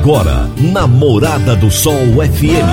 Agora, na Morada do Sol FM.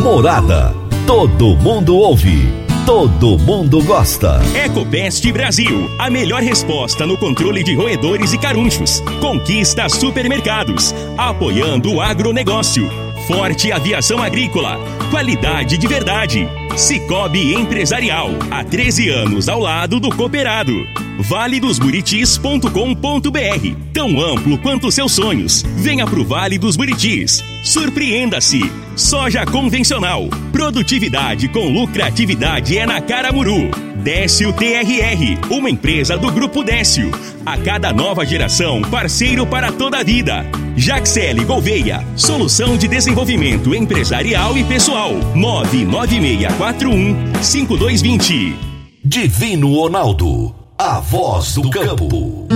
Morada. Todo mundo ouve. Todo mundo gosta. Ecopest Brasil, a melhor resposta no controle de roedores e carunchos. Conquista supermercados, apoiando o agronegócio. Forte Aviação Agrícola, qualidade de verdade. Cicobi Empresarial, há 13 anos ao lado do cooperado. valedosburitis.com.br, tão amplo quanto seus sonhos. Venha pro Vale dos Buritis. Surpreenda-se. Soja convencional, produtividade com lucratividade é na Caramuru. Décio TRR, uma empresa do Grupo Décio. A cada nova geração, parceiro para toda a vida. Jaxele Gouveia, solução de desenvolvimento empresarial e pessoal. 99641 5220. Divino Ronaldo, a voz do campo.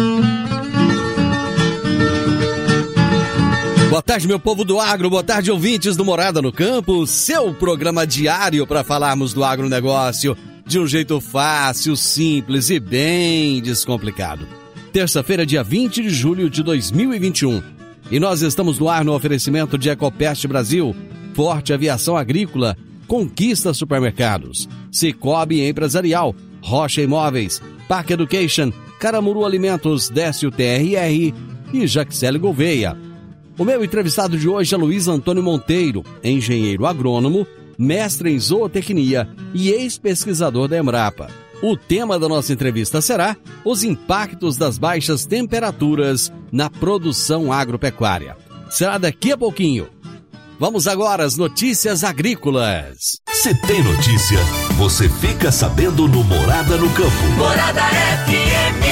Boa tarde, meu povo do agro, boa tarde, ouvintes do Morada no Campo, seu programa diário para falarmos do agronegócio de um jeito fácil, simples e bem descomplicado. Terça-feira, dia 20 de julho de 2021. E nós estamos no ar no oferecimento de Ecopest Brasil, Forte Aviação Agrícola, Conquista Supermercados, Cicobi Empresarial, Rocha Imóveis, Park Education, Caramuru Alimentos, Décio TRR e Jaxele Gouveia. O meu entrevistado de hoje é Luiz Antônio Monteiro, engenheiro agrônomo, mestre em zootecnia e ex-pesquisador da Embrapa. O tema da nossa entrevista será os impactos das baixas temperaturas na produção agropecuária. Será daqui a pouquinho. Vamos agora às notícias agrícolas. Se tem notícia, você fica sabendo no Morada no Campo. Morada FM.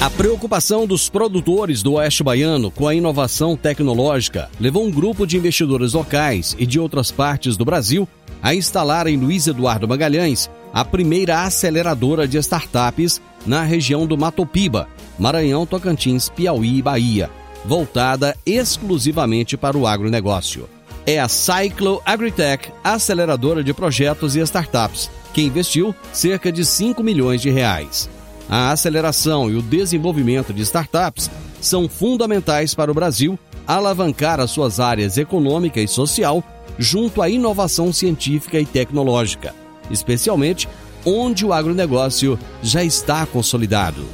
A preocupação dos produtores do Oeste Baiano com a inovação tecnológica levou um grupo de investidores locais e de outras partes do Brasil a instalar em Luiz Eduardo Magalhães a primeira aceleradora de startups na região do Matopiba, Maranhão, Tocantins, Piauí e Bahia, voltada exclusivamente para o agronegócio. É a Cyclo Agritech, aceleradora de projetos e startups, que investiu cerca de 5 milhões de reais. A aceleração e o desenvolvimento de startups são fundamentais para o Brasil alavancar as suas áreas econômica e social junto à inovação científica e tecnológica, especialmente onde o agronegócio já está consolidado.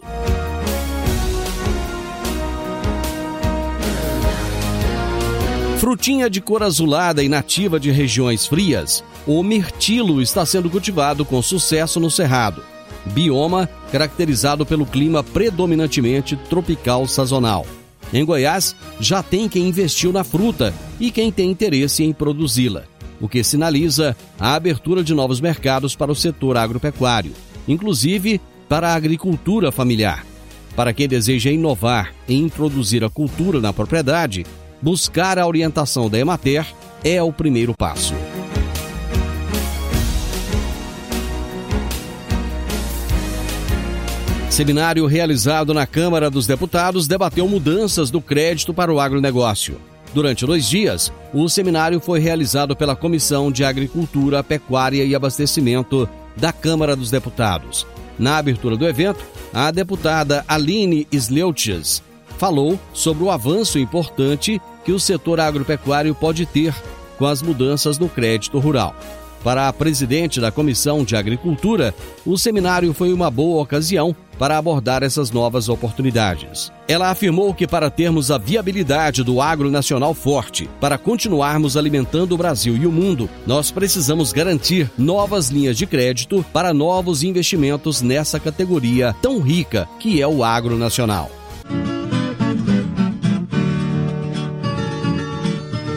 Frutinha de cor azulada e nativa de regiões frias, o mirtilo está sendo cultivado com sucesso no Cerrado bioma caracterizado pelo clima predominantemente tropical sazonal. Em Goiás, já tem quem investiu na fruta e quem tem interesse em produzi-la, o que sinaliza a abertura de novos mercados para o setor agropecuário, inclusive para a agricultura familiar. Para quem deseja inovar e introduzir a cultura na propriedade, buscar a orientação da Emater é o primeiro passo. Seminário realizado na Câmara dos Deputados debateu mudanças do crédito para o agronegócio. Durante dois dias, o seminário foi realizado pela Comissão de Agricultura, Pecuária e Abastecimento da Câmara dos Deputados. Na abertura do evento, a deputada Aline Sleutjes falou sobre o avanço importante que o setor agropecuário pode ter com as mudanças no crédito rural. Para a presidente da Comissão de Agricultura, o seminário foi uma boa ocasião para abordar essas novas oportunidades. Ela afirmou que para termos a viabilidade do agro nacional forte, para continuarmos alimentando o Brasil e o mundo, nós precisamos garantir novas linhas de crédito para novos investimentos nessa categoria tão rica que é o agro nacional.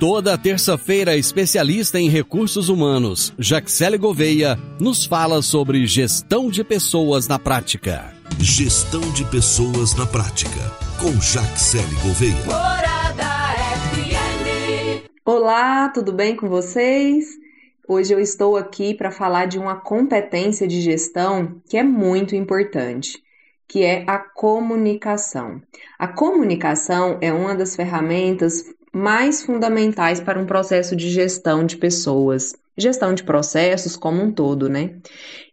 Toda terça-feira, especialista em recursos humanos, Jaxele Gouveia, nos fala sobre gestão de pessoas na prática. Gestão de pessoas na prática, com Jaxele Gouveia. Morada FM. Olá, tudo bem com vocês? Hoje eu estou aqui para falar de uma competência de gestão que é muito importante, que é a comunicação. A comunicação é uma das ferramentas mais fundamentais para um processo de gestão de pessoas, gestão de processos como um todo, né?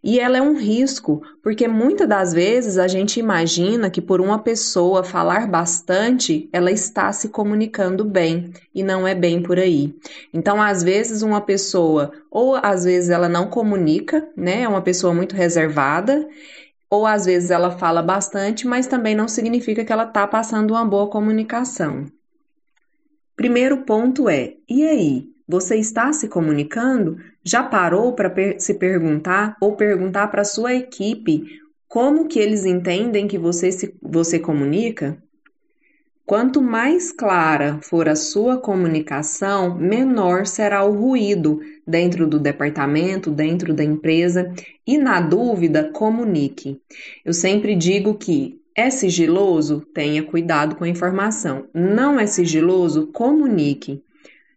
E ela é um risco, porque muitas das vezes a gente imagina que por uma pessoa falar bastante, ela está se comunicando bem, e não é bem por aí. Então, às vezes uma pessoa, ou às vezes ela não comunica, né? É uma pessoa muito reservada, ou às vezes ela fala bastante, mas também não significa que ela está passando uma boa comunicação. Primeiro ponto é: e aí? Você está se comunicando? Já parou para per se perguntar ou perguntar para sua equipe como que eles entendem que você se você comunica? Quanto mais clara for a sua comunicação, menor será o ruído dentro do departamento, dentro da empresa e, na dúvida, comunique. Eu sempre digo que é sigiloso? Tenha cuidado com a informação. Não é sigiloso? Comunique.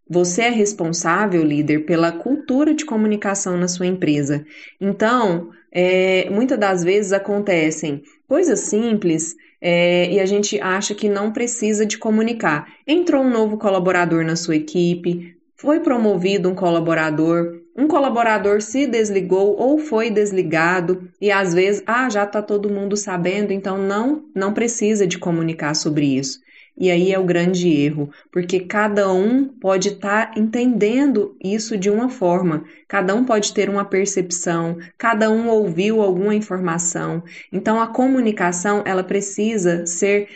Você é responsável, líder, pela cultura de comunicação na sua empresa. Então, é, muitas das vezes acontecem coisas simples é, e a gente acha que não precisa de comunicar. Entrou um novo colaborador na sua equipe, foi promovido um colaborador, um colaborador se desligou ou foi desligado e às vezes, ah, já está todo mundo sabendo, então não não precisa de comunicar sobre isso. E aí é o grande erro, porque cada um pode estar tá entendendo isso de uma forma, cada um pode ter uma percepção, cada um ouviu alguma informação. Então a comunicação, ela precisa ser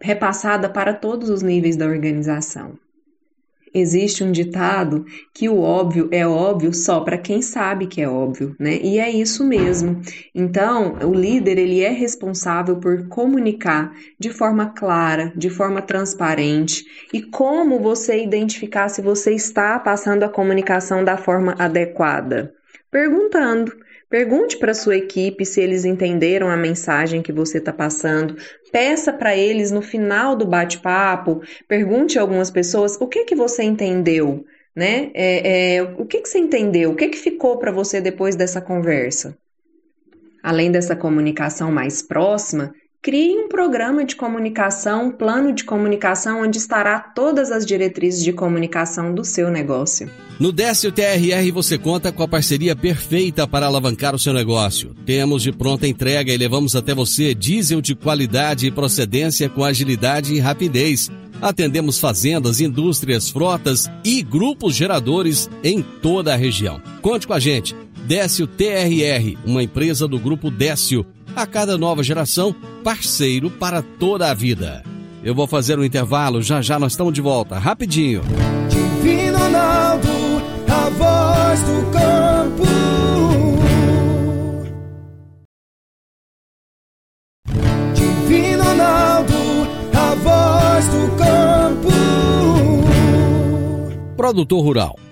repassada para todos os níveis da organização. Existe um ditado que o óbvio é óbvio só para quem sabe que é óbvio, né? E é isso mesmo. Então, o líder ele é responsável por comunicar de forma clara, de forma transparente. E como você identificar se você está passando a comunicação da forma adequada? Perguntando. Pergunte para sua equipe se eles entenderam a mensagem que você está passando. Peça para eles no final do bate-papo. Pergunte a algumas pessoas o que que você entendeu, né? É, é, o que que você entendeu? O que que ficou para você depois dessa conversa? Além dessa comunicação mais próxima, Crie um programa de comunicação, um plano de comunicação onde estará todas as diretrizes de comunicação do seu negócio. No Décio TRR você conta com a parceria perfeita para alavancar o seu negócio. Temos de pronta entrega e levamos até você diesel de qualidade e procedência com agilidade e rapidez. Atendemos fazendas, indústrias, frotas e grupos geradores em toda a região. Conte com a gente. Décio TRR, uma empresa do grupo Décio a cada nova geração, parceiro para toda a vida. Eu vou fazer um intervalo, já já nós estamos de volta, rapidinho. Divino Ronaldo, a voz do campo. Divino Ronaldo, a voz do campo. Produtor Rural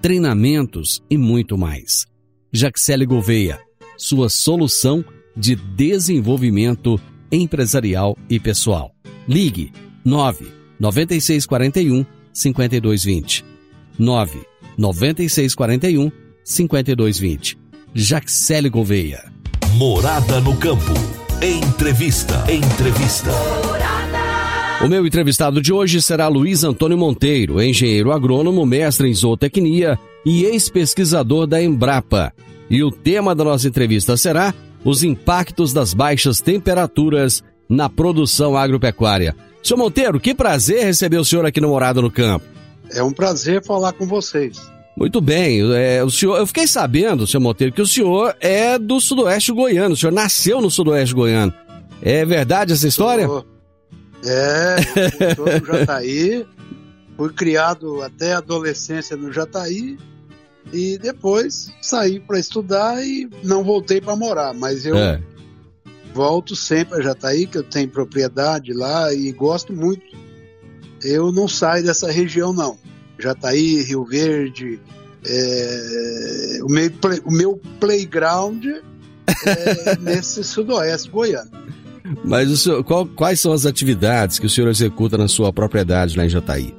treinamentos e muito mais. Jaxele Gouveia, sua solução de desenvolvimento empresarial e pessoal. Ligue 9 9641 5220. 9 9641 5220. Jaxele Gouveia. Morada no campo. Entrevista. Entrevista. O meu entrevistado de hoje será Luiz Antônio Monteiro, engenheiro agrônomo, mestre em zootecnia e ex-pesquisador da Embrapa. E o tema da nossa entrevista será os impactos das baixas temperaturas na produção agropecuária. Senhor Monteiro, que prazer receber o senhor aqui no Morado no Campo. É um prazer falar com vocês. Muito bem, é, o senhor, eu fiquei sabendo, senhor Monteiro, que o senhor é do sudoeste goiano, o senhor nasceu no sudoeste goiano. É verdade essa história? Sou- É, eu sou do Jataí, fui criado até a adolescência no Jataí e depois saí para estudar e não voltei para morar, mas eu É. volto sempre a Jataí, que eu tenho propriedade lá e gosto muito. Eu não saio dessa região, não. Jataí, Rio Verde, é, o, meu play- o meu playground é nesse sudoeste goiano. Mas o senhor, qual- quais são as atividades que o senhor executa na sua propriedade lá em Jataí?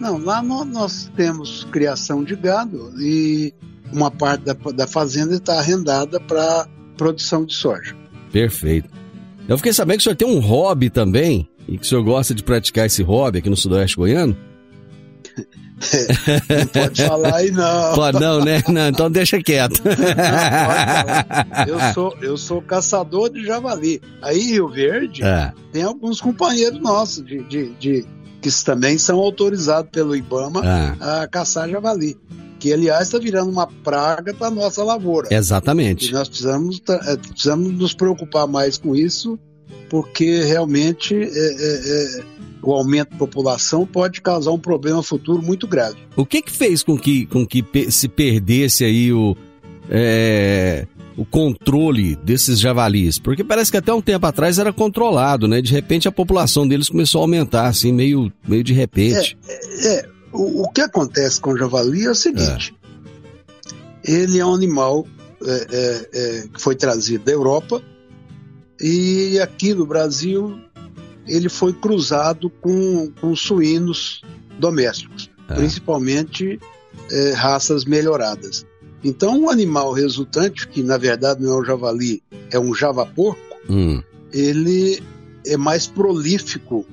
Não, lá nó- nós temos criação de gado e uma parte da, da fazenda está arrendada para produção de soja. Perfeito. Eu fiquei sabendo que o senhor tem um hobby também e que o senhor gosta de praticar esse hobby aqui no Sudoeste Goiano? Não pode falar aí, não. Pode não, né? Não, então deixa quieto. Não, falar. Eu sou, eu sou caçador de javali. Aí, em Rio Verde, É. tem alguns companheiros nossos de, de, de- que também são autorizados pelo IBAMA Ah, a caçar javali. Que, aliás, está virando uma praga para nossa lavoura. E exatamente. nós precisamos, eh, precisamos nos preocupar mais com isso, porque realmente é, é, é, o aumento da população pode causar um problema futuro muito grave. O que que fez com que, com que se perdesse aí o, é, o controle desses javalis? Porque parece que até um tempo atrás era controlado, né? De repente a população deles começou a aumentar, assim, meio, meio de repente. É, o, o que acontece com o javali é o seguinte: ele é um animal é, é, é, que foi trazido da Europa e aqui no Brasil ele foi cruzado com, com suínos domésticos, Ah. principalmente é, raças melhoradas. Então, o animal resultante, que na verdade não é um javali, é um javaporco, Hum, ele é mais prolífico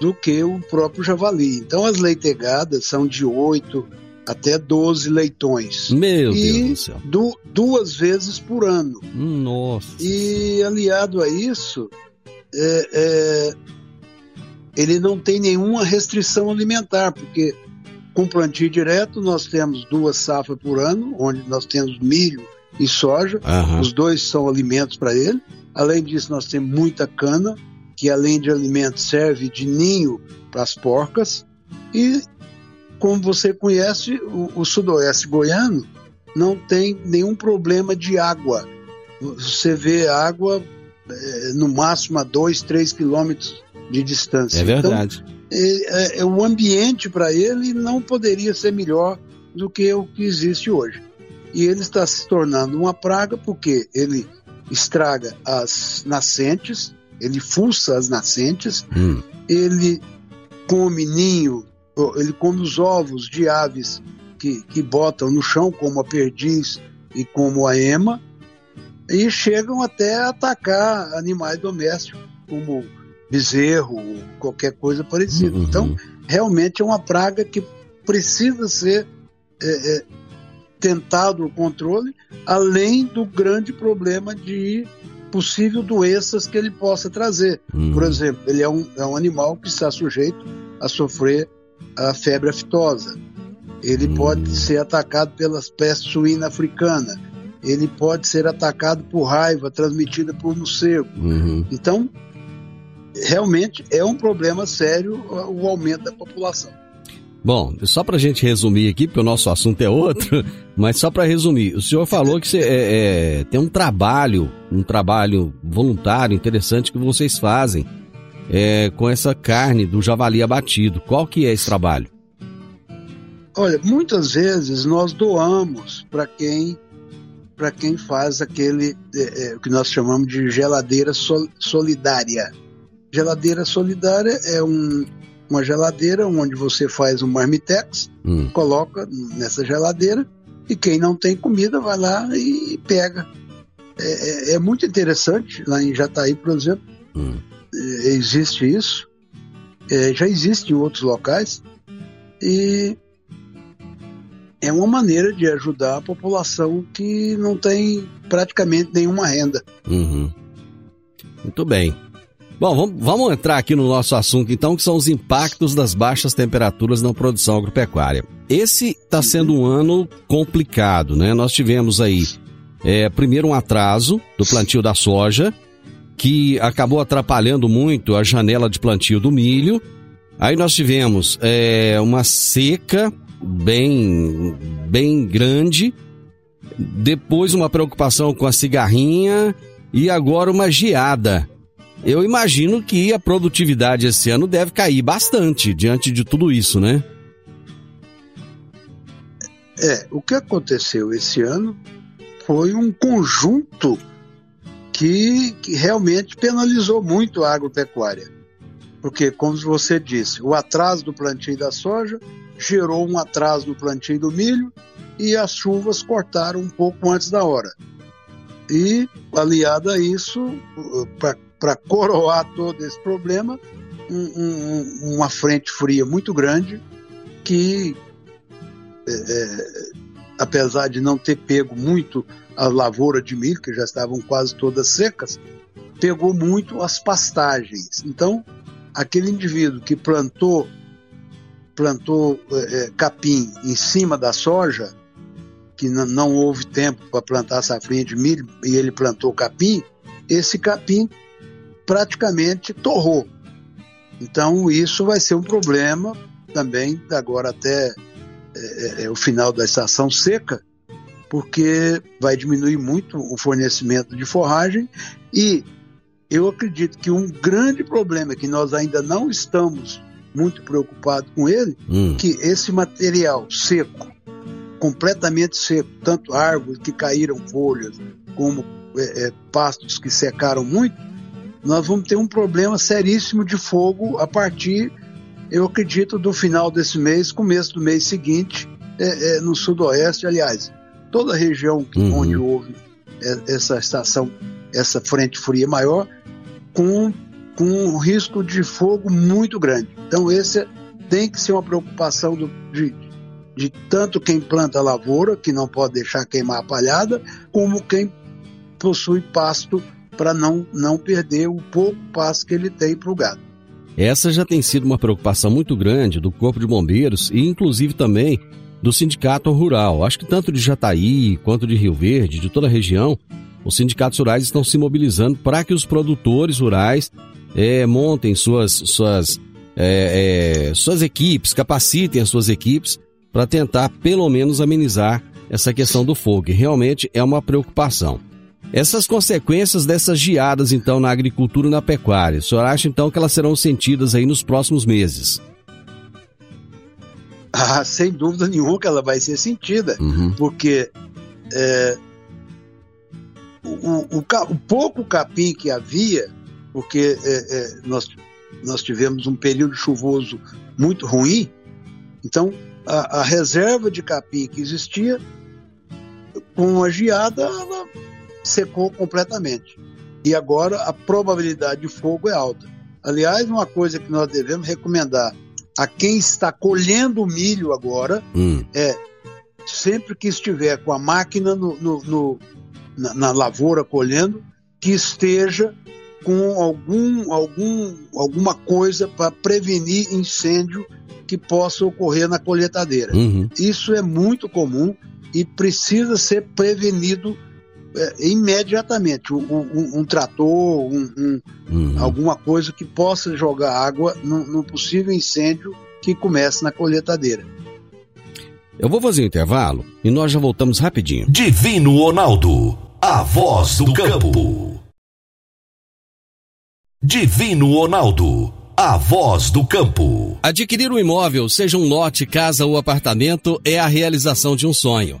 do que o próprio javali. Então as leitegadas são de 8 até 12 leitões, Meu E- Deus do céu. du- duas vezes por ano. Nossa. E aliado a isso, é, é, ele não tem nenhuma restrição alimentar, porque com plantio direto nós temos duas safras por ano, onde nós temos milho e soja, Aham. os dois são alimentos para ele. Além disso, nós temos muita cana, que além de alimento serve de ninho para as porcas. E, como você conhece, o, o sudoeste goiano não tem nenhum problema de água. Você vê água eh, no máximo a 2, 3 quilômetros de distância. É Então, verdade. é, é- o ambiente para ele não poderia ser melhor do que o que existe hoje. E ele está se tornando uma praga porque ele estraga as nascentes, ele fuça as nascentes, Hum, ele come ninho, ele come os ovos de aves que, que botam no chão, como a perdiz e como a ema, e chegam até a atacar animais domésticos, como bezerro, qualquer coisa parecida. uhum. Então, realmente é uma praga que precisa ser é, é, tentado o controle, além do grande problema de possível doenças que ele possa trazer. Hum. Por exemplo, ele é um, é um animal que está sujeito a sofrer a febre aftosa. Ele Hum. pode ser atacado pelas peste suína africana. Ele pode ser atacado por raiva transmitida por morcego. Uhum. Então, realmente é um problema sério o aumento da população. Bom, só pra gente resumir aqui, porque o nosso assunto é outro, mas só pra resumir, o senhor falou que você, é, é, tem um trabalho, um trabalho voluntário interessante que vocês fazem é, com essa carne do javali abatido. Qual que é esse trabalho? Olha, muitas vezes nós doamos para quem para quem faz aquele é, é, o que nós chamamos de geladeira sol- solidária. Geladeira solidária é um, uma geladeira onde você faz um marmitex, Hum, coloca nessa geladeira e quem não tem comida vai lá e pega. É, é- é muito interessante lá em Jataí, por exemplo, hum. Existe isso, eh, já existe em outros locais, e é uma maneira de ajudar a população que não tem praticamente nenhuma renda. Uhum. Muito bem. Bom, vamos, vamos entrar aqui no nosso assunto então, que são os impactos das baixas temperaturas na produção agropecuária. Esse está sendo um ano complicado, né? Nós tivemos aí, é, primeiro um atraso do plantio da soja, que acabou atrapalhando muito a janela de plantio do milho. Aí nós tivemos é, uma seca bem, bem grande, depois uma preocupação com a cigarrinha e agora uma geada. Eu imagino que a produtividade esse ano deve cair bastante diante de tudo isso, né? É, o que aconteceu esse ano foi um conjunto que, que realmente penalizou muito a agropecuária. Porque, como você disse, o atraso do plantio da soja gerou um atraso no plantio do milho e as chuvas cortaram um pouco antes da hora. E, aliado a isso, para coroar todo esse problema, um, um, uma frente fria muito grande que, é, é, apesar de não ter pego muito a lavoura de milho, que já estavam quase todas secas, pegou muito as pastagens. Então, aquele indivíduo que plantou plantou é, capim em cima da soja, que não houve tempo para plantar safrinha de milho e ele plantou capim, esse capim praticamente torrou. Então isso vai ser um problema também agora até é, é, o final da estação seca, porque vai diminuir muito o fornecimento de forragem e eu acredito que um grande problema que nós ainda não estamos muito preocupados com ele, hum. que esse material seco, completamente seco, tanto árvores que caíram folhas, como é, é, pastos que secaram muito, nós vamos ter um problema seríssimo de fogo a partir, eu acredito, do final desse mês, começo do mês seguinte, é, é no sudoeste, aliás, toda a região uhum. onde houve é, essa estação, essa frente fria maior, com, com um risco de fogo muito grande. Então, esse tem que ser uma preocupação do, de, de tanto quem planta lavoura, que não pode deixar queimar a palhada, como quem possui pasto para não, não perder o pouco passo que ele tem para o gado. Essa já tem sido uma preocupação muito grande do Corpo de Bombeiros e, inclusive, também do Sindicato Rural. Acho que tanto de Jataí quanto de Rio Verde, de toda a região, os sindicatos rurais estão se mobilizando para que os produtores rurais é, montem suas, suas, é, é, suas equipes, capacitem as suas equipes para tentar, pelo menos, amenizar essa questão do fogo. E realmente é uma preocupação. Essas consequências dessas geadas, então, na agricultura e na pecuária, o senhor acha, então, que elas serão sentidas aí nos próximos meses? Ah, sem dúvida nenhuma que ela vai ser sentida, uhum. porque é, o, o, o, pouco capim que havia, porque é, é, nós, nós tivemos um período chuvoso muito ruim, então a, a reserva de capim que existia, com a geada, ela secou completamente. E agora a probabilidade de fogo é alta. Aliás, uma coisa que nós devemos recomendar a quem está colhendo o milho agora hum. é sempre que estiver com a máquina no, no, no na, na, lavoura colhendo, que esteja com algum, algum, alguma coisa para prevenir incêndio que possa ocorrer na colheitadeira. Uhum. Isso é muito comum e precisa ser prevenido é, imediatamente um, um, um trator, um, uhum. alguma coisa que possa jogar água num, possível incêndio que comece na colheitadeira. Eu vou fazer um intervalo e nós já voltamos rapidinho. Divino Ronaldo, a voz do campo. Divino Ronaldo, a voz do campo. Adquirir um imóvel, seja um lote, casa ou apartamento, é a realização de um sonho.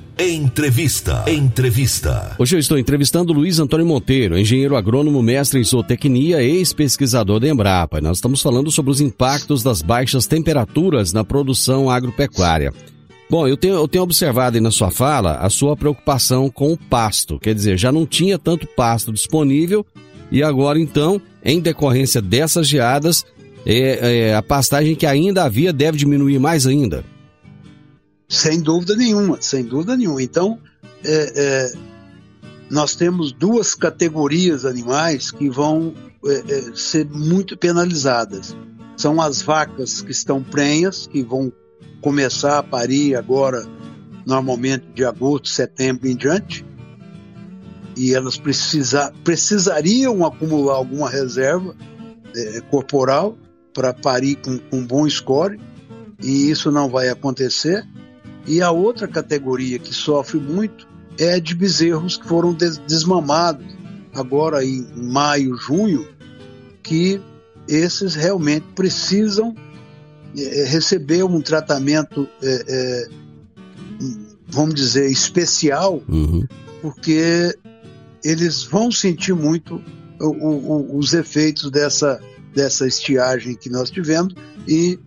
Entrevista. Entrevista. Hoje eu estou entrevistando Luiz Antônio Monteiro, engenheiro agrônomo, mestre em zootecnia, ex-pesquisador da Embrapa. Nós estamos falando sobre os impactos das baixas temperaturas na produção agropecuária. Bom, eu tenho, eu tenho observado aí na sua fala a sua preocupação com o pasto. Quer dizer, já não tinha tanto pasto disponível e agora então, em decorrência dessas geadas, é, é, a pastagem que ainda havia deve diminuir mais ainda. Sem dúvida nenhuma, sem dúvida nenhuma. Então, é, é, nós temos duas categorias animais que vão é, é, ser muito penalizadas. São as vacas que estão prenhas, que vão começar a parir agora, normalmente de agosto, setembro em diante, e elas precisa, precisariam acumular alguma reserva é, corporal para parir com, com bom score, e isso não vai acontecer. E a outra categoria que sofre muito é de bezerros que foram des desmamados agora em maio, junho, que esses realmente precisam é, receber um tratamento, é, é, vamos dizer, especial, Uhum. porque eles vão sentir muito o- o- os efeitos dessa, dessa estiagem que nós tivemos e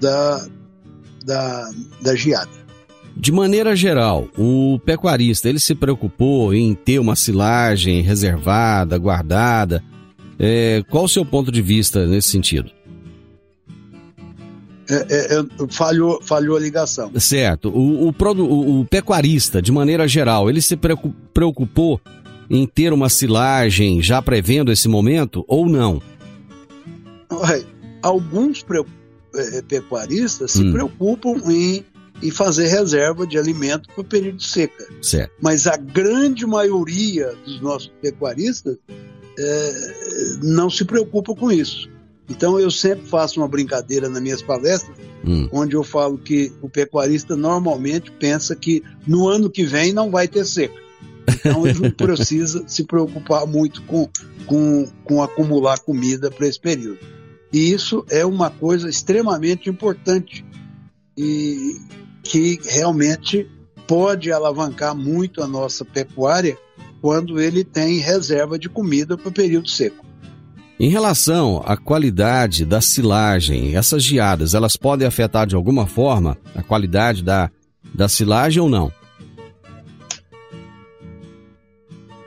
da, da, da geada. De maneira geral, o pecuarista ele se preocupou em ter uma silagem reservada, guardada. É, qual o seu ponto de vista nesse sentido? É, é, é, falhou, falhou a ligação. Certo. O, o, o- o pecuarista, de maneira geral, ele se preocu- preocupou em ter uma silagem já prevendo esse momento ou não? Olha, Alguns pre- eh, pecuaristas se Hum. preocupam em, em fazer reserva de alimento para o período de seca. Certo. mas a grande maioria dos nossos pecuaristas eh, não se preocupa com isso. Então eu sempre faço uma brincadeira nas minhas palestras, Hum. onde eu falo que o pecuarista normalmente pensa que no ano que vem não vai ter seca. Então ele não precisa se preocupar muito com, com, com acumular comida para esse período. E isso é uma coisa extremamente importante e que realmente pode alavancar muito a nossa pecuária quando ele tem reserva de comida para o período seco. Em relação à qualidade da silagem, essas geadas, elas podem afetar de alguma forma a qualidade da, da silagem ou não?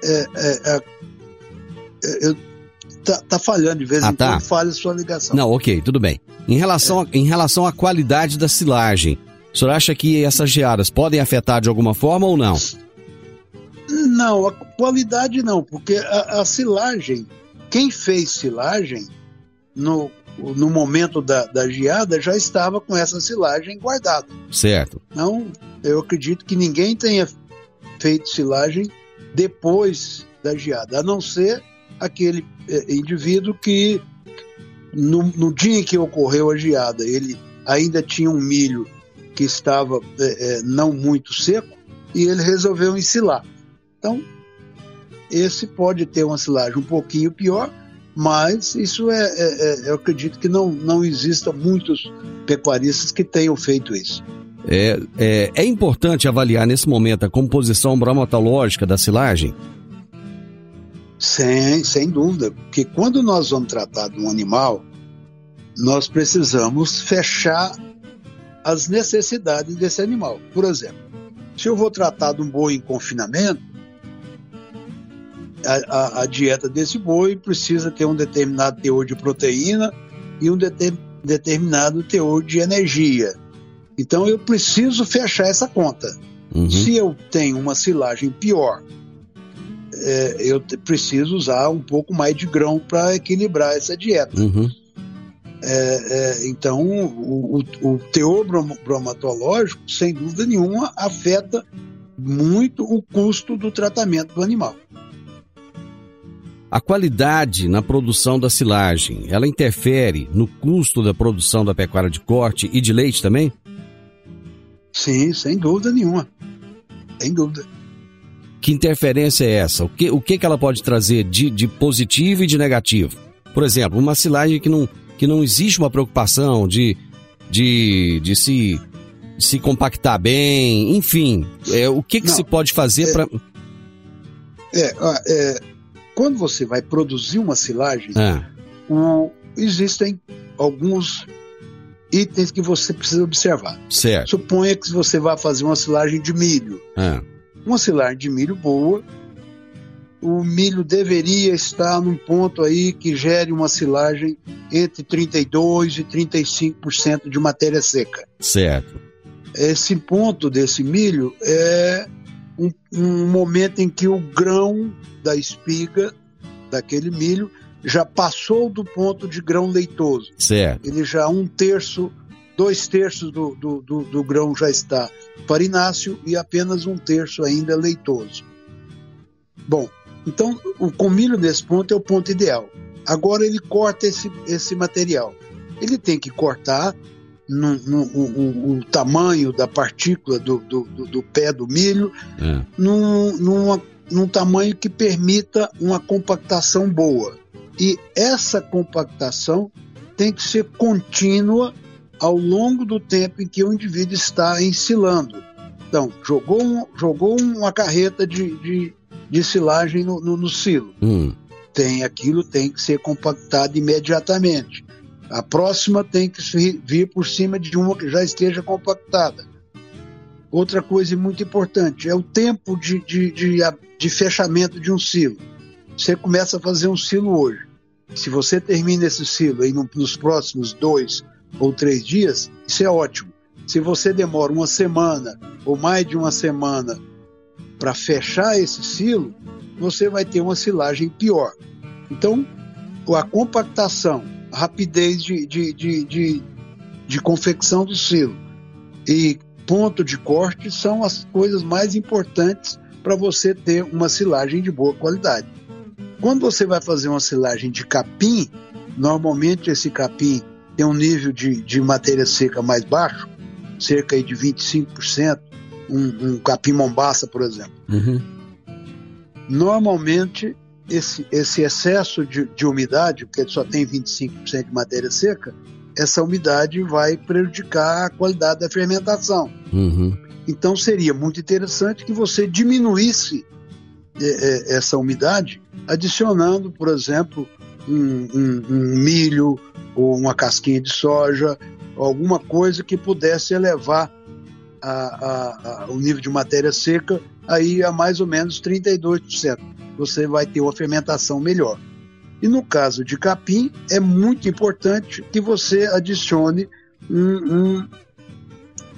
É, é, é, é, tá, tá falhando de vez Ah, em tá. quando, falha a sua ligação. Não, ok, tudo bem. Em relação, em relação à qualidade da silagem, o senhor acha que essas geadas podem afetar de alguma forma ou não? Não, a qualidade não, porque a, a silagem, quem fez silagem no, no momento da, da geada já estava com essa silagem guardada. Certo. Não, eu acredito que ninguém tenha feito silagem depois da geada, a não ser aquele eh, indivíduo que no, no dia em que ocorreu a geada, ele ainda tinha um milho que estava eh, eh, não muito seco e ele resolveu ensilar. Então, esse pode ter uma silagem um pouquinho pior, mas isso é, é- é- eu acredito que não, não exista muitos pecuaristas que tenham feito isso. É, é, é importante avaliar nesse momento a composição bromatológica da silagem? Sem, sem dúvida, porque quando nós vamos tratar de um animal, nós precisamos fechar as necessidades desse animal. Por exemplo, se eu vou tratar de um boi em confinamento, a, a- a dieta desse boi precisa ter um determinado teor de proteína e um deter- determinado teor de energia. Então eu preciso fechar essa conta. Uhum. Se eu tenho uma silagem pior, é, eu preciso usar um pouco mais de grão para equilibrar essa dieta. Uhum. É, é, então, o, o- o teor brom- bromatológico, sem dúvida nenhuma, afeta muito o custo do tratamento do animal. A qualidade na produção da silagem, ela interfere no custo da produção da pecuária de corte e de leite também? Sim, sem dúvida nenhuma. Sem dúvida. Que interferência é essa? O que, o que, que ela pode trazer de, de positivo e de negativo? Por exemplo, uma silagem que não, que não existe uma preocupação de, de, de se, de se compactar bem, enfim. É, o que, que Não, se pode fazer para. É, é, quando você vai produzir uma silagem, Ah, o- existem alguns itens que você precisa observar. certo. Suponha que você vai fazer uma silagem de milho. Ah, Uma silagem de milho boa, o milho deveria estar num ponto aí que gere uma silagem entre 32 e 35% de matéria seca. Certo. Esse ponto desse milho é um, um momento em que o grão da espiga daquele milho já passou do ponto de grão leitoso. Certo. Ele já um terço, dois terços do, do, do, do grão já está farináceo e apenas um terço ainda leitoso. Bom, então o comilho nesse ponto é o ponto ideal. Agora ele corta esse, esse material. Ele tem que cortar no, no, o, o tamanho da partícula do, do, do, pé do milho É. num, numa- num tamanho que permita uma compactação boa. E essa compactação tem que ser contínua ao longo do tempo em que o indivíduo está ensilando. Então, jogou, jogou uma carreta de, de, de silagem no, no, no silo. Hum. Tem aquilo tem que ser compactado imediatamente. A próxima tem que vir por cima de uma que já esteja compactada. Outra coisa muito importante é o tempo de, de, de, de fechamento de um silo. Você começa a fazer um silo hoje. Se você termina esse silo aí no- nos próximos dois ou três dias, isso é ótimo. Se você demora uma semana ou mais de uma semana para fechar esse silo, você vai ter uma silagem pior. Então, a compactação, a rapidez de, de, de, de, de confecção do silo e ponto de corte são as coisas mais importantes para você ter uma silagem de boa qualidade. Quando você vai fazer uma silagem de capim, normalmente esse capim tem um nível de, de matéria seca mais baixo, cerca de 25%, um, um capim mombaça, por exemplo Uhum. normalmente esse, esse excesso de, de umidade, porque só tem 25% de matéria seca, essa umidade vai prejudicar a qualidade da fermentação. Uhum. Então seria muito interessante que você diminuísse eh, eh, essa umidade, adicionando, por exemplo, um, um- um milho ou uma casquinha de soja, alguma coisa que pudesse elevar a- a- o nível de matéria seca aí a mais ou menos 32%. Você vai ter uma fermentação melhor. E no caso de capim, é muito importante que você adicione um- um-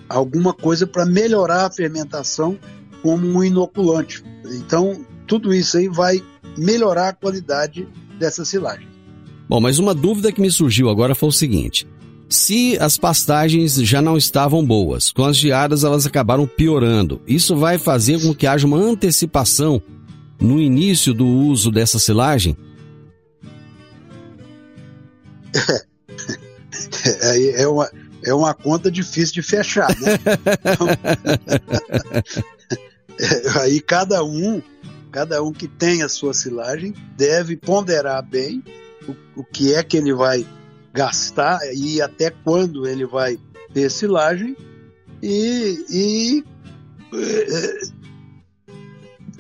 alguma coisa para melhorar a fermentação como um inoculante. Então, tudo isso aí vai melhorar a qualidade dessa silagem. Bom, mas uma dúvida que me surgiu agora foi o seguinte: se as pastagens já não estavam boas, com as geadas elas acabaram piorando, isso vai fazer com que haja uma antecipação no início do uso dessa silagem? É, é uma, é uma conta difícil de fechar, né? Então, aí cada um, cada um que tem a sua silagem deve ponderar bem o, o que é que ele vai gastar e até quando ele vai ter silagem e, e é,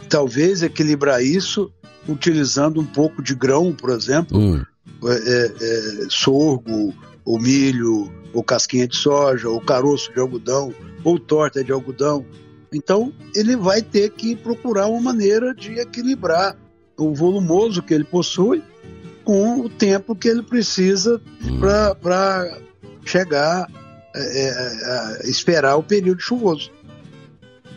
talvez equilibrar isso utilizando um pouco de grão, por exemplo, Hum, é, é, sorgo, ou milho, ou casquinha de soja, ou caroço de algodão, ou torta de algodão. Então, ele vai ter que procurar uma maneira de equilibrar o volumoso que ele possui com o tempo que ele precisa hum. para chegar, é, é, a esperar o período chuvoso.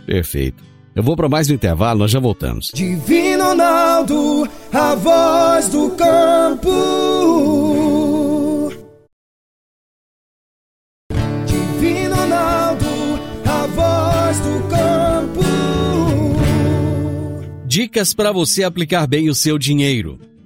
Perfeito. Eu vou para mais um intervalo, nós já voltamos. Divino Ronaldo, a voz do campo. Divino Ronaldo, a voz do campo. Dicas para você aplicar bem o seu dinheiro.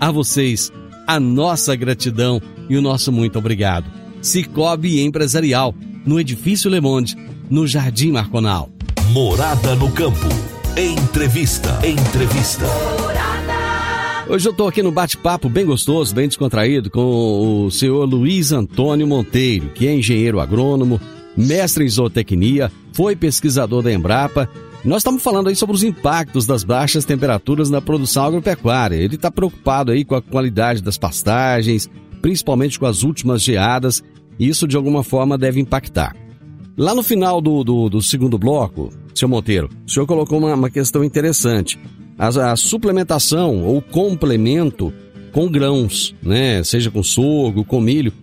A vocês, a nossa gratidão e o nosso muito obrigado. Cicobi Empresarial, no Edifício Le Monde, no Jardim Marconal. Morada no campo. Entrevista. Entrevista. Morada Hoje eu estou aqui no bate-papo bem gostoso, bem descontraído, com o senhor Luiz Antônio Monteiro, que é engenheiro agrônomo, mestre em zootecnia, foi pesquisador da Embrapa. Nós estamos falando aí sobre os impactos das baixas temperaturas na produção agropecuária. Ele está preocupado aí com a qualidade das pastagens, principalmente com as últimas geadas, isso de alguma forma deve impactar. Lá no final do, do, do segundo bloco, seu Monteiro, o senhor colocou uma, uma questão interessante. A, a, suplementação ou complemento com grãos, né? Seja com sorgo, com milho.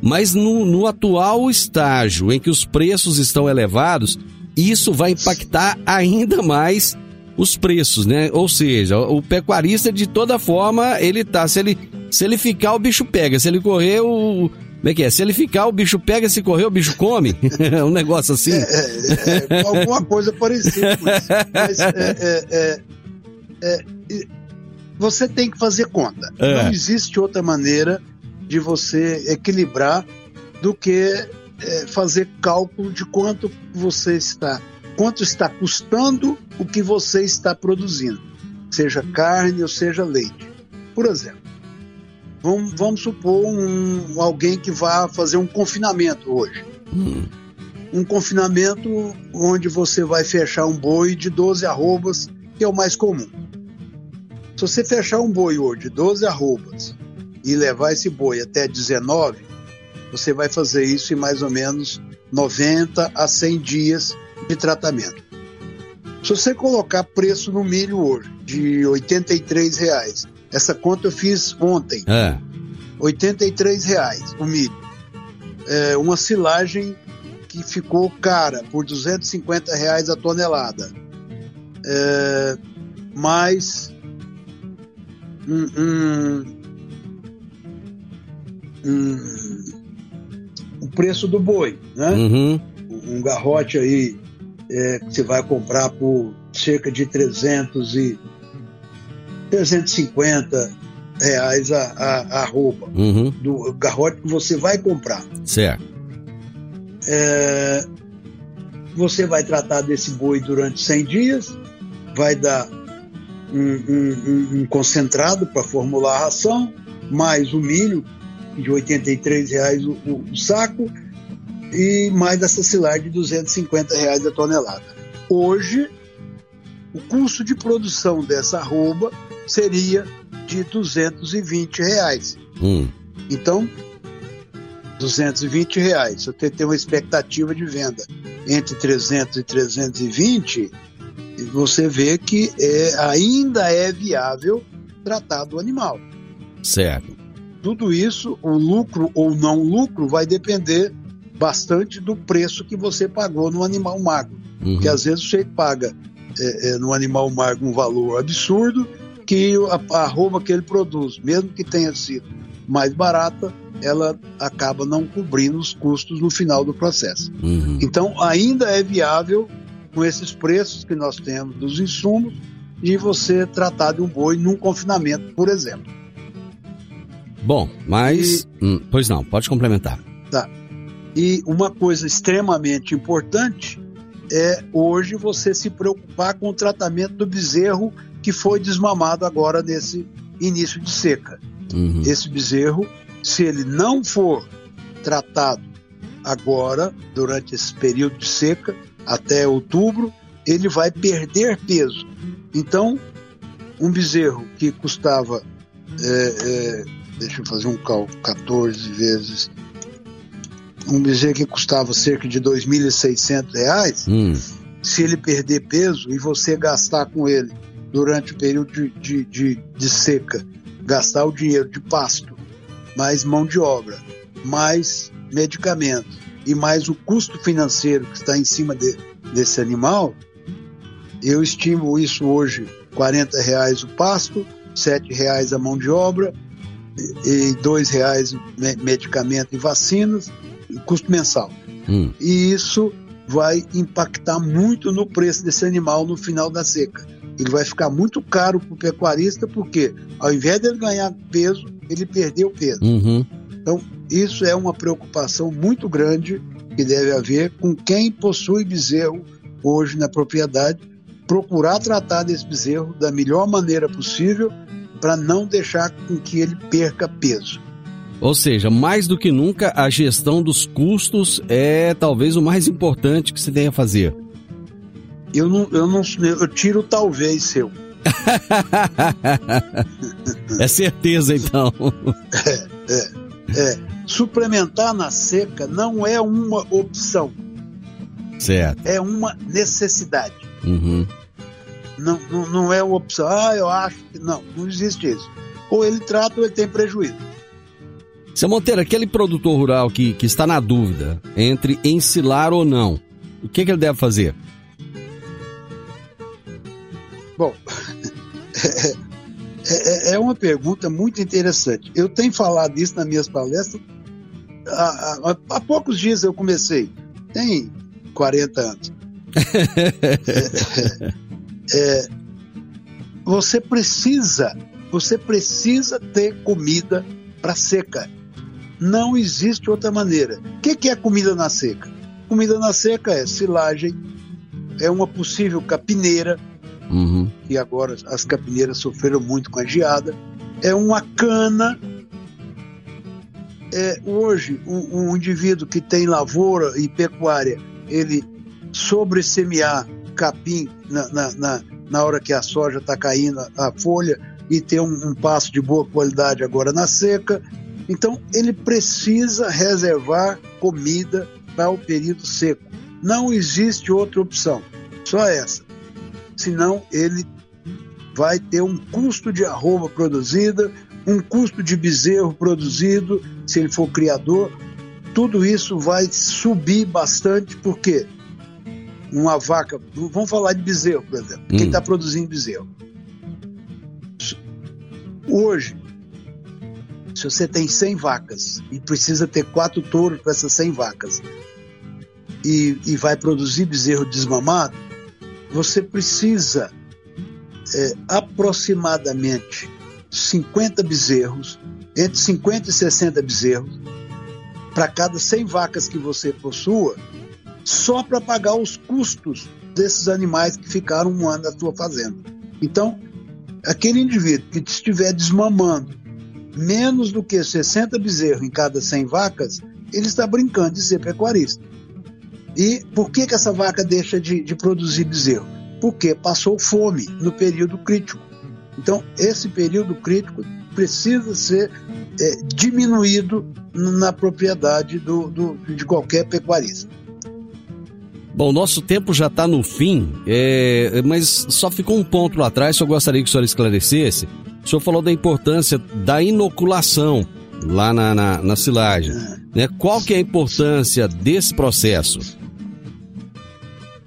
Mas no, no atual estágio em que os preços estão elevados, isso vai impactar ainda mais os preços, né? Ou seja, o pecuarista de toda forma, ele tá, se ele se ele ficar o bicho pega, se ele correr o como é que é? Se ele ficar, o bicho pega, se correr, o bicho come? É um negócio assim? É, é, é, alguma coisa parecida isso. Mas é, é, você tem que fazer conta. Não existe outra maneira de você equilibrar do que fazer cálculo de quanto você está, quanto está custando o que você está produzindo, seja carne ou seja leite. Por exemplo, Vamos, vamos supor um, alguém que vá fazer um confinamento hoje. Um confinamento onde você vai fechar um boi de 12 arrobas, que é o mais comum. Se você fechar um boi hoje de 12 arrobas e levar esse boi até 19, você vai fazer isso em mais ou menos 90 a 100 dias de tratamento. Se você colocar preço no milho hoje de 83 reais essa conta eu fiz ontem. É. 83 reais o milho. É uma silagem que ficou cara por 250 reais a tonelada. É, mais um, um, um, o preço do boi, né? Uhum. Um garrote aí é, que você vai comprar por cerca de 300 e 350 reais a, a, a roupa uhum. do garrote que você vai comprar. Certo. É, você vai tratar desse boi durante 100 dias, vai dar um, um, um concentrado para formular a ração, mais o milho, de 83 reais o, o, o saco, e mais essa silagem de 250 reais a tonelada. Hoje, o custo de produção dessa arroba seria de 220 reais. Hum. Então, 220 reais. Se você tem uma expectativa de venda entre 300 e 320, você vê que é, ainda é viável tratar do animal. Certo. Tudo isso, o lucro ou não lucro, vai depender bastante do preço que você pagou no animal magro. Uhum. Porque às vezes você paga é, é, no animal magro um valor absurdo que a, a roupa que ele produz, mesmo que tenha sido mais barata, ela acaba não cobrindo os custos no final do processo. Uhum. Então, ainda é viável, com esses preços que nós temos dos insumos, de você tratar de um boi num confinamento, por exemplo. Bom, mas. E, hum, pois não, pode complementar. Tá. E uma coisa extremamente importante é hoje você se preocupar com o tratamento do bezerro que foi desmamado agora nesse início de seca. Uhum. Esse bezerro, se ele não for tratado agora, durante esse período de seca, até outubro, ele vai perder peso. Então, um bezerro que custava, é, é, deixa eu fazer um cálculo, 14 vezes, um bezerro que custava cerca de R$ 2.600, hum. se ele perder peso e você gastar com ele durante o período de, de, de, de seca, gastar o dinheiro de pasto, mais mão de obra, mais medicamento e mais o custo financeiro que está em cima de, desse animal, eu estimo isso hoje 40 reais o pasto, 7 reais a mão de obra e, 2 reais medicamento e vacinas, custo mensal. Hum. E isso vai impactar muito no preço desse animal no final da seca ele vai ficar muito caro para o pecuarista, porque ao invés dele ganhar peso, ele perdeu peso. Uhum. Então, isso é uma preocupação muito grande que deve haver com quem possui bezerro hoje na propriedade, procurar tratar desse bezerro da melhor maneira possível para não deixar com que ele perca peso. Ou seja, mais do que nunca, a gestão dos custos é talvez o mais importante que se tem a fazer. Eu não, eu não, eu tiro talvez seu. é certeza então. É, é, é. Suplementar na seca não é uma opção. Certo. É uma necessidade. Uhum. Não, não, não é uma opção. Ah, eu acho que. Não, não existe isso. Ou ele trata ou ele tem prejuízo. Seu Monteiro, aquele produtor rural que, que está na dúvida entre ensilar ou não, o que, que ele deve fazer? Bom, é, é, é, uma pergunta muito interessante. Eu tenho falado isso nas minhas palestras. Há, há, há poucos dias eu comecei, tem 40 anos. é, você precisa, você precisa ter comida para seca. Não existe outra maneira. O que, que é comida na seca? Comida na seca é silagem, é uma possível capineira, uhum. e agora as capineiras sofreram muito com a geada, é uma cana. É, hoje, um, um indivíduo que tem lavoura e pecuária, ele sobre semear capim na, na, na, na hora que a soja está caindo a folha e ter um, um passo de boa qualidade agora na seca. Então, ele precisa reservar comida para o período seco. Não existe outra opção, só essa. Senão, ele vai ter um custo de arroba produzida, um custo de bezerro produzido, se ele for criador. Tudo isso vai subir bastante, porque uma vaca, vamos falar de bezerro, por exemplo, hum. quem está produzindo bezerro. Hoje, se você tem 100 vacas e precisa ter quatro touros para essas 100 vacas e, e, vai produzir bezerro desmamado, você precisa é, aproximadamente 50 bezerros, entre 50 e 60 bezerros, para cada 100 vacas que você possua, só para pagar os custos desses animais que ficaram um ano na sua fazenda. Então, aquele indivíduo que estiver desmamando menos do que 60 bezerros em cada 100 vacas, ele está brincando de ser pecuarista. E por que, que essa vaca deixa de, de produzir bezerro? Porque passou fome no período crítico. Então, esse período crítico precisa ser é, diminuído na propriedade do, do, de qualquer pecuarista. Bom, nosso tempo já está no fim, é, mas só ficou um ponto lá atrás que eu gostaria que o senhor esclarecesse. O senhor falou da importância da inoculação lá na, na, na silagem. Né? Qual que é a importância desse processo?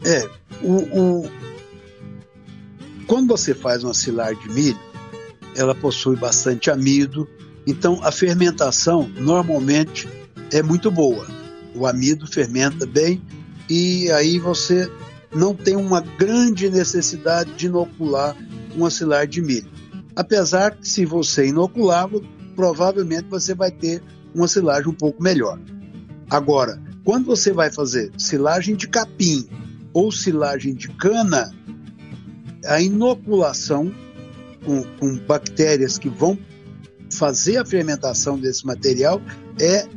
É, o, o, quando você faz uma silagem de milho, ela possui bastante amido, então a fermentação normalmente é muito boa. O amido fermenta bem e aí você não tem uma grande necessidade de inocular uma silagem de milho. Apesar que se você inocular, provavelmente você vai ter uma silagem um pouco melhor. Agora, quando você vai fazer silagem de capim ou silagem de cana, a inoculação com, com bactérias que vão fazer a fermentação desse material é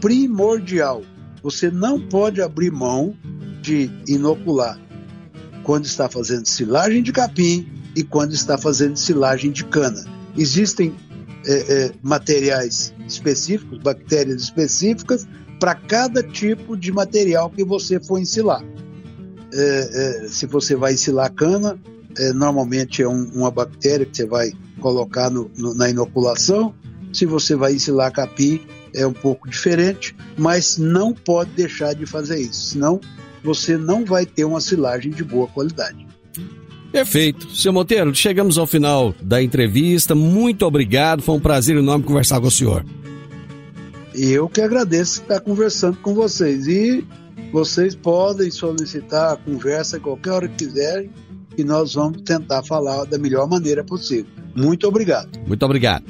primordial. Você não pode abrir mão de inocular quando está fazendo silagem de capim e quando está fazendo silagem de cana. Existem é, é, materiais específicos, bactérias específicas, para cada tipo de material que você for ensilar. É, é se você vai ensilar cana, é, normalmente é um, uma bactéria que você vai colocar no, no, na inoculação. Se você vai ensilar capim, é um pouco diferente, mas não pode deixar de fazer isso, senão você não vai ter uma silagem de boa qualidade. Perfeito. Seu Monteiro, chegamos ao final da entrevista. Muito obrigado. Foi um prazer enorme conversar com o senhor. Eu que agradeço estar conversando com vocês. E vocês podem solicitar a conversa qualquer hora que quiserem e nós vamos tentar falar da melhor maneira possível. Muito obrigado. Muito obrigado.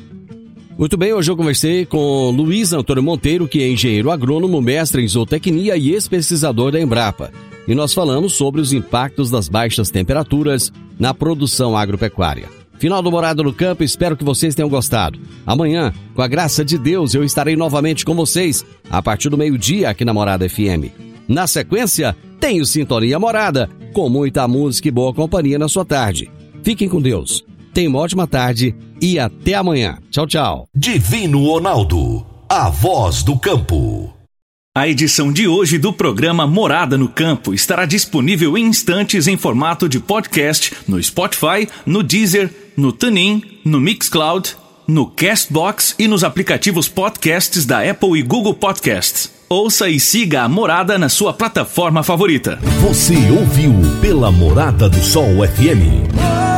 Muito bem, hoje eu conversei com Luiz Antônio Monteiro, que é engenheiro agrônomo, mestre em zootecnia e ex-pesquisador da Embrapa. E nós falamos sobre os impactos das baixas temperaturas na produção agropecuária. Final do Morado no Campo, espero que vocês tenham gostado. Amanhã, com a graça de Deus, eu estarei novamente com vocês, a partir do meio-dia aqui na Morada FM. Na sequência, tenho Sintonia Morada, com muita música e boa companhia na sua tarde. Fiquem com Deus. Tenham uma ótima tarde e até amanhã. Tchau, tchau. Divino Ronaldo, a voz do campo. A edição de hoje do programa Morada no Campo estará disponível em instantes em formato de podcast no Spotify, no Deezer, no TuneIn, no Mixcloud, no Castbox e nos aplicativos podcasts da Apple e Google Podcasts. Ouça e siga a Morada na sua plataforma favorita. Você ouviu pela Morada do Sol FM.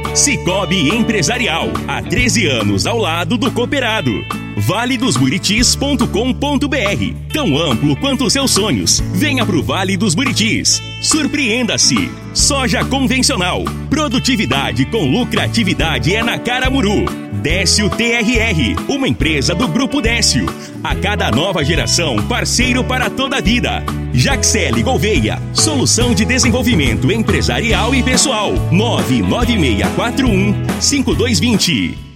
Cicobi Empresarial, há 13 anos ao lado do cooperado. valedosburitis.com.br Tão amplo quanto os seus sonhos. Venha pro Vale dos Buritis. Surpreenda-se. Soja convencional. Produtividade com lucratividade é na Caramuru. Décio TRR, uma empresa do Grupo Décio. A cada nova geração, parceiro para toda a vida. Jaxele Gouveia, solução de desenvolvimento empresarial e pessoal. 99641 5220.